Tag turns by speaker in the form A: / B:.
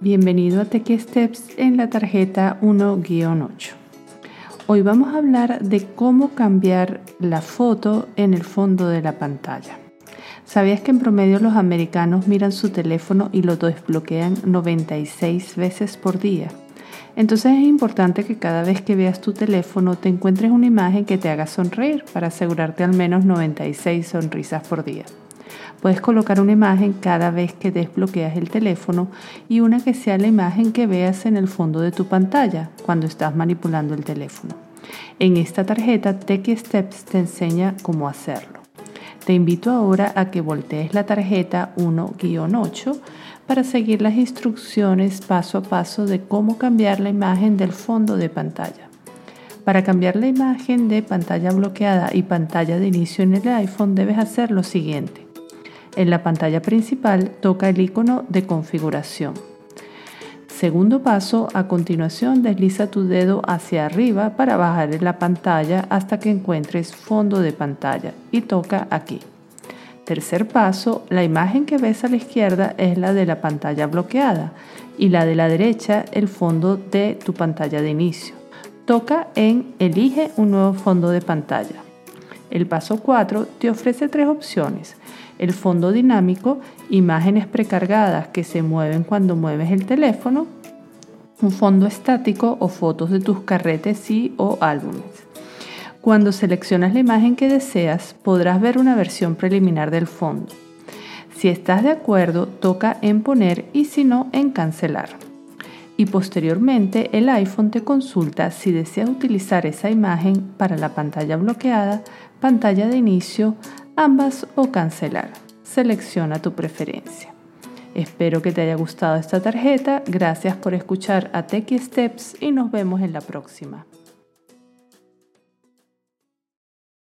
A: Bienvenido a Tech Steps en la tarjeta 1-8. Hoy vamos a hablar de cómo cambiar la foto en el fondo de la pantalla. ¿Sabías que en promedio los americanos miran su teléfono y lo desbloquean 96 veces por día? Entonces es importante que cada vez que veas tu teléfono te encuentres una imagen que te haga sonreír para asegurarte al menos 96 sonrisas por día. Puedes colocar una imagen cada vez que desbloqueas el teléfono y una que sea la imagen que veas en el fondo de tu pantalla cuando estás manipulando el teléfono. En esta tarjeta Tech Steps te enseña cómo hacerlo. Te invito ahora a que voltees la tarjeta 1-8 para seguir las instrucciones paso a paso de cómo cambiar la imagen del fondo de pantalla. Para cambiar la imagen de pantalla bloqueada y pantalla de inicio en el iPhone debes hacer lo siguiente. En la pantalla principal toca el icono de configuración. Segundo paso, a continuación desliza tu dedo hacia arriba para bajar en la pantalla hasta que encuentres fondo de pantalla y toca aquí. Tercer paso, la imagen que ves a la izquierda es la de la pantalla bloqueada y la de la derecha el fondo de tu pantalla de inicio. Toca en Elige un nuevo fondo de pantalla. El paso 4 te ofrece tres opciones. El fondo dinámico, imágenes precargadas que se mueven cuando mueves el teléfono, un fondo estático o fotos de tus carretes y o álbumes. Cuando seleccionas la imagen que deseas, podrás ver una versión preliminar del fondo. Si estás de acuerdo, toca en poner y si no, en cancelar. Y posteriormente el iPhone te consulta si deseas utilizar esa imagen para la pantalla bloqueada, pantalla de inicio, ambas o cancelar. Selecciona tu preferencia. Espero que te haya gustado esta tarjeta. Gracias por escuchar a Techie Steps y nos vemos en la próxima.